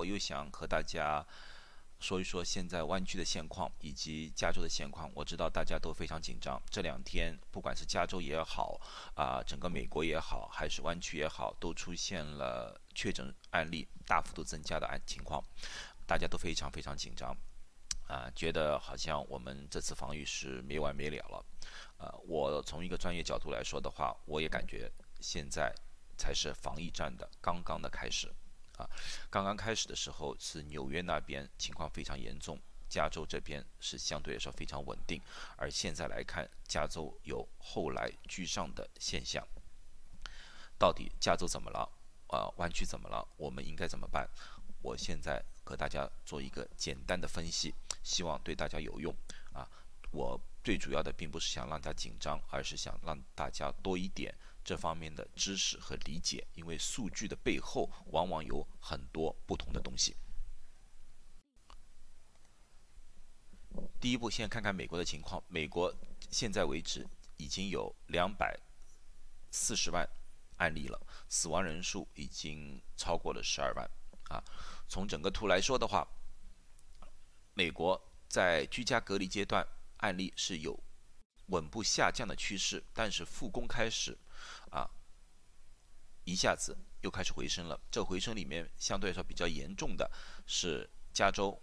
我又想和大家说一说现在湾区的现况以及加州的现况。我知道大家都非常紧张，这两天不管是加州也好，啊，整个美国也好，还是湾区也好，都出现了确诊案例大幅度增加的案情况，大家都非常非常紧张，啊，觉得好像我们这次防御是没完没了了。呃，我从一个专业角度来说的话，我也感觉现在才是防疫战的刚刚的开始。啊，刚刚开始的时候是纽约那边情况非常严重，加州这边是相对来说非常稳定，而现在来看，加州有后来居上的现象。到底加州怎么了？啊，湾区怎么了？我们应该怎么办？我现在和大家做一个简单的分析，希望对大家有用。啊，我最主要的并不是想让大家紧张，而是想让大家多一点。这方面的知识和理解，因为数据的背后往往有很多不同的东西。第一步，先看看美国的情况。美国现在为止已经有两百四十万案例了，死亡人数已经超过了十二万。啊，从整个图来说的话，美国在居家隔离阶段案例是有稳步下降的趋势，但是复工开始。啊，一下子又开始回升了。这回升里面相对来说比较严重的是加州、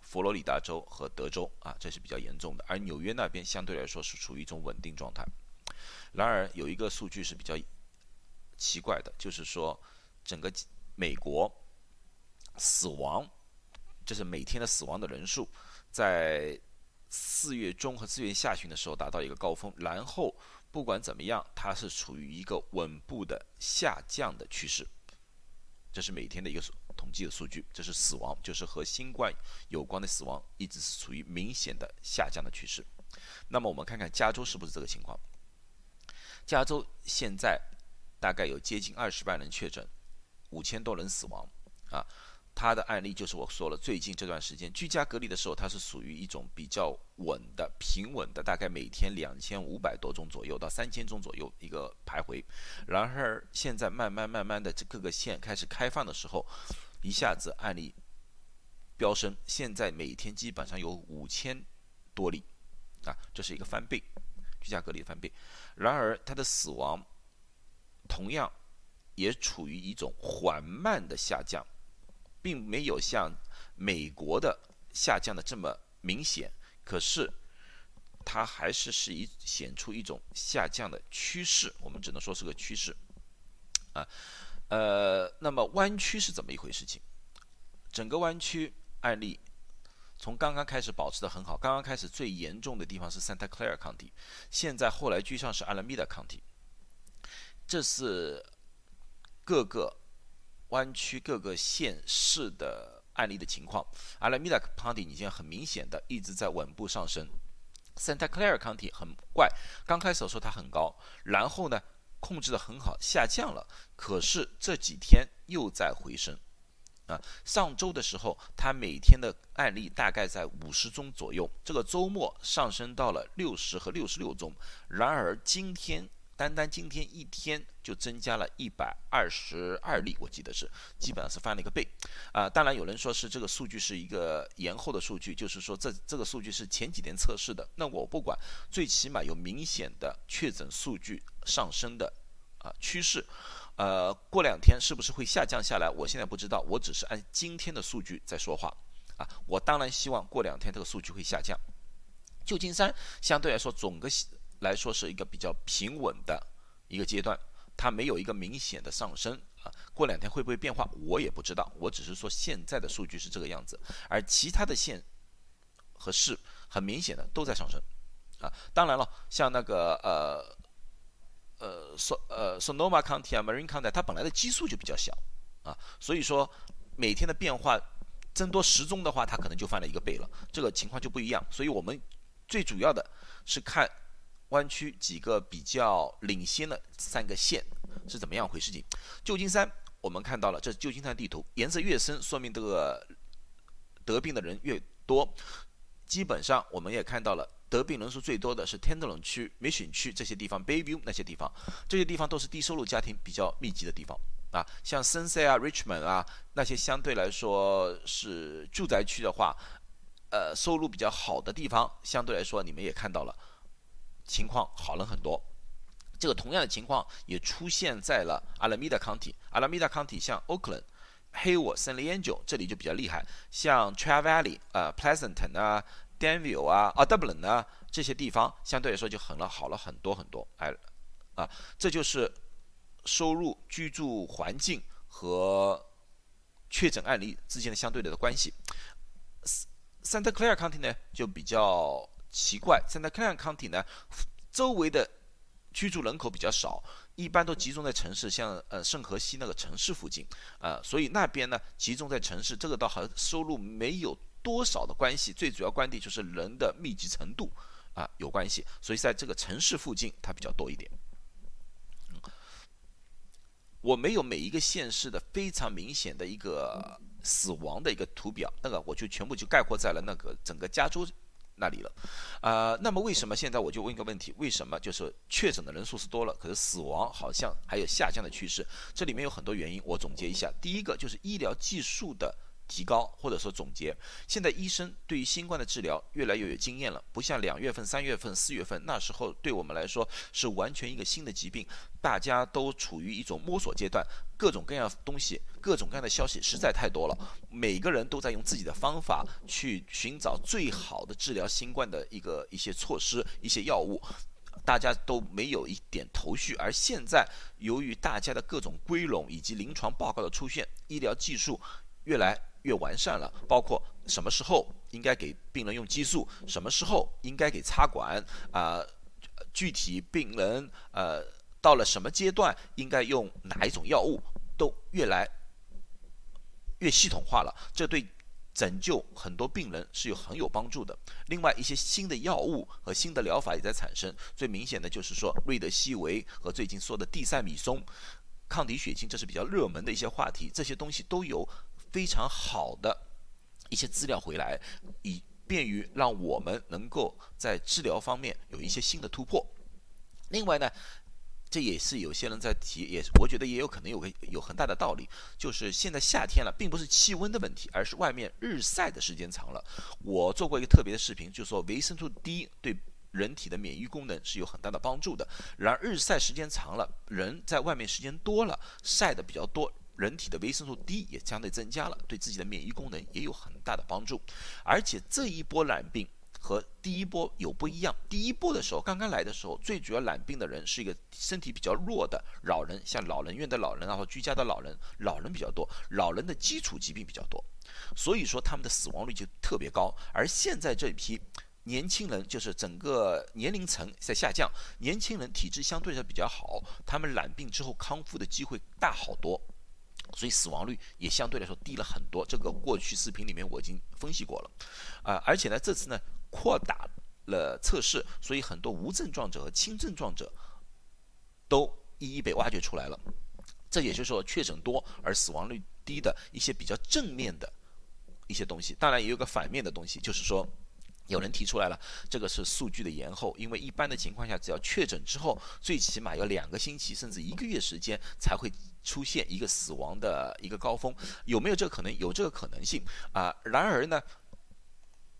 佛罗里达州和德州啊，这是比较严重的。而纽约那边相对来说是处于一种稳定状态。然而有一个数据是比较奇怪的，就是说整个美国死亡，就是每天的死亡的人数，在四月中和四月下旬的时候达到一个高峰，然后。不管怎么样，它是处于一个稳步的下降的趋势，这是每天的一个统计的数据。这是死亡，就是和新冠有关的死亡，一直是处于明显的下降的趋势。那么我们看看加州是不是这个情况？加州现在大概有接近二十万人确诊，五千多人死亡啊。他的案例就是我说了，最近这段时间居家隔离的时候，它是属于一种比较稳的、平稳的，大概每天两千五百多宗左右到三千宗左右一个徘徊。然而现在慢慢慢慢的这各个县开始开放的时候，一下子案例飙升，现在每天基本上有五千多例啊，这是一个翻倍，居家隔离翻倍。然而它的死亡同样也处于一种缓慢的下降。并没有像美国的下降的这么明显，可是它还是是一显出一种下降的趋势，我们只能说是个趋势，啊，呃，那么弯曲是怎么一回事？情整个弯曲案例从刚刚开始保持的很好，刚刚开始最严重的地方是 Santa Clara 抗体现在后来居上是 Alameda County，这是各个。湾区各个县市的案例的情况，阿拉米达 County 已经很明显的一直在稳步上升，Santa Clara County 很怪，刚开始的时候它很高，然后呢控制的很好，下降了，可是这几天又在回升，啊，上周的时候它每天的案例大概在五十宗左右，这个周末上升到了六十和六十六宗，然而今天。单单今天一天就增加了一百二十二例，我记得是基本上是翻了一个倍，啊，当然有人说是这个数据是一个延后的数据，就是说这这个数据是前几天测试的，那我不管，最起码有明显的确诊数据上升的啊趋势，呃，过两天是不是会下降下来？我现在不知道，我只是按今天的数据在说话，啊，我当然希望过两天这个数据会下降。旧金山相对来说总个。来说是一个比较平稳的一个阶段，它没有一个明显的上升啊。过两天会不会变化，我也不知道。我只是说现在的数据是这个样子，而其他的县和市很明显的都在上升啊。当然了，像那个呃呃索呃 Sonoma County 啊，Marine County，它本来的基数就比较小啊，所以说每天的变化增多十宗的话，它可能就翻了一个倍了，这个情况就不一样。所以我们最主要的是看。湾区几个比较领先的三个县是怎么样回事？情旧金山，我们看到了，这是旧金山地图，颜色越深，说明这个得病的人越多。基本上，我们也看到了，得病人数最多的是天德隆区、梅选区这些地方，Bayview 那些地方，这些地方都是低收入家庭比较密集的地方啊，像深塞啊、Richmond 啊那些相对来说是住宅区的话，呃，收入比较好的地方，相对来说你们也看到了，情况好了很多。这个同样的情况也出现在了阿拉米达康体，阿拉米达康体像 Oakland、黑沃、圣利安久这里就比较厉害，像 t r a v a l l e y 啊、Pleasanton 啊、Danville 啊、啊 Dublin 啊这些地方，相对来说就很了好了很多很多。哎，啊，这就是收入、居住环境和确诊案例之间的相对的关系。Santa Clara County 呢就比较奇怪，Santa Clara County 呢周围的居住人口比较少，一般都集中在城市，像呃圣荷西那个城市附近，啊，所以那边呢集中在城市，这个倒和收入没有多少的关系，最主要关键就是人的密集程度啊有关系，所以在这个城市附近它比较多一点。我没有每一个县市的非常明显的一个死亡的一个图表，那个我就全部就概括在了那个整个加州。那里了，呃，那么为什么现在我就问一个问题？为什么就是确诊的人数是多了，可是死亡好像还有下降的趋势？这里面有很多原因，我总结一下，第一个就是医疗技术的。提高或者说总结，现在医生对于新冠的治疗越来越有经验了，不像两月份、三月份、四月份那时候，对我们来说是完全一个新的疾病，大家都处于一种摸索阶段，各种各样东西、各种各样的消息实在太多了，每个人都在用自己的方法去寻找最好的治疗新冠的一个一些措施、一些药物，大家都没有一点头绪。而现在，由于大家的各种归拢以及临床报告的出现，医疗技术越来。越完善了，包括什么时候应该给病人用激素，什么时候应该给插管啊，具体病人呃到了什么阶段应该用哪一种药物，都越来越系统化了。这对拯救很多病人是有很有帮助的。另外，一些新的药物和新的疗法也在产生。最明显的就是说，瑞德西韦和最近说的地塞米松抗体血清，这是比较热门的一些话题。这些东西都有。非常好的一些资料回来，以便于让我们能够在治疗方面有一些新的突破。另外呢，这也是有些人在提，也我觉得也有可能有个有很大的道理，就是现在夏天了，并不是气温的问题，而是外面日晒的时间长了。我做过一个特别的视频，就说维生素 D 对人体的免疫功能是有很大的帮助的。然而日晒时间长了，人在外面时间多了，晒的比较多。人体的维生素 D 也相对增加了，对自己的免疫功能也有很大的帮助。而且这一波染病和第一波有不一样。第一波的时候，刚刚来的时候，最主要染病的人是一个身体比较弱的老人，像老人院的老人啊，或居家的老人，老人比较多，老人的基础疾病比较多，所以说他们的死亡率就特别高。而现在这一批年轻人，就是整个年龄层在下降，年轻人体质相对的比较好，他们染病之后康复的机会大好多。所以死亡率也相对来说低了很多，这个过去视频里面我已经分析过了，啊，而且呢，这次呢扩大了测试，所以很多无症状者和轻症状者都一一被挖掘出来了。这也就是说，确诊多而死亡率低的一些比较正面的一些东西，当然也有个反面的东西，就是说。有人提出来了，这个是数据的延后，因为一般的情况下，只要确诊之后，最起码要两个星期甚至一个月时间才会出现一个死亡的一个高峰，有没有这个可能？有这个可能性啊。然而呢？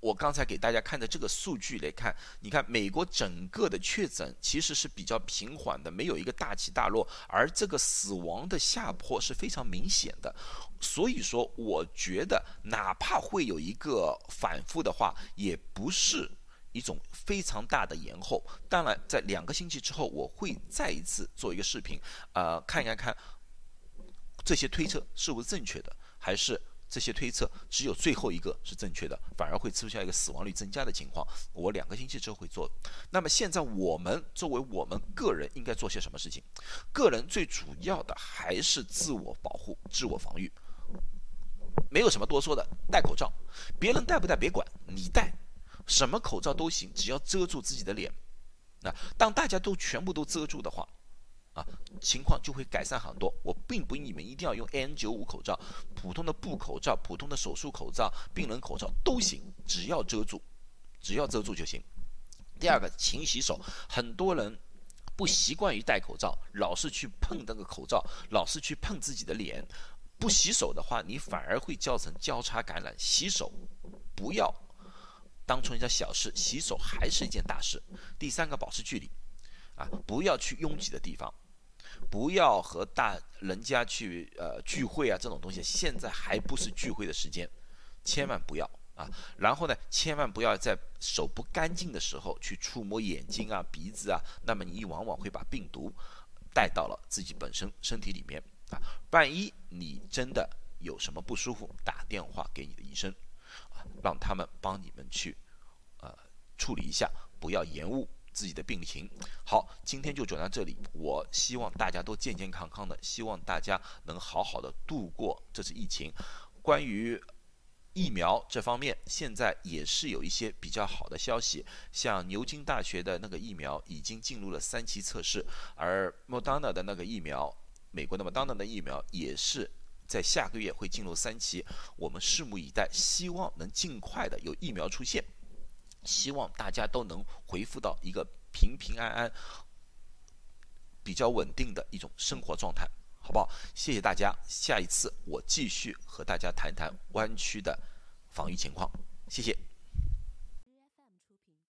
我刚才给大家看的这个数据来看，你看美国整个的确诊其实是比较平缓的，没有一个大起大落，而这个死亡的下坡是非常明显的。所以说，我觉得哪怕会有一个反复的话，也不是一种非常大的延后。当然，在两个星期之后，我会再一次做一个视频，呃，看一看这些推测是不是正确的，还是。这些推测只有最后一个是正确的，反而会出现一个死亡率增加的情况。我两个星期之后会做。那么现在我们作为我们个人应该做些什么事情？个人最主要的还是自我保护、自我防御，没有什么多说的。戴口罩，别人戴不戴别管，你戴，什么口罩都行，只要遮住自己的脸。那当大家都全部都遮住的话。啊，情况就会改善很多。我并不你们一定要用 N95 口罩，普通的布口罩、普通的手术口罩、病人口罩都行，只要遮住，只要遮住就行。第二个，勤洗手。很多人不习惯于戴口罩，老是去碰那个口罩，老是去碰自己的脸，不洗手的话，你反而会造成交叉感染。洗手不要当成一件小事，洗手还是一件大事。第三个，保持距离，啊，不要去拥挤的地方，不要和大人家去呃聚会啊，这种东西现在还不是聚会的时间，千万不要。啊，然后呢，千万不要在手不干净的时候去触摸眼睛啊、鼻子啊，那么你往往会把病毒带到了自己本身身体里面啊。万一你真的有什么不舒服，打电话给你的医生啊，让他们帮你们去呃处理一下，不要延误自己的病情。好，今天就讲到这里，我希望大家都健健康康的，希望大家能好好的度过这次疫情。关于疫苗这方面，现在也是有一些比较好的消息，像牛津大学的那个疫苗已经进入了三期测试，而莫丹娜的那个疫苗，美国的莫丹娜的疫苗也是在下个月会进入三期，我们拭目以待，希望能尽快的有疫苗出现，希望大家都能恢复到一个平平安安、比较稳定的一种生活状态。好不好？谢谢大家。下一次我继续和大家谈谈湾区的防御情况。谢谢。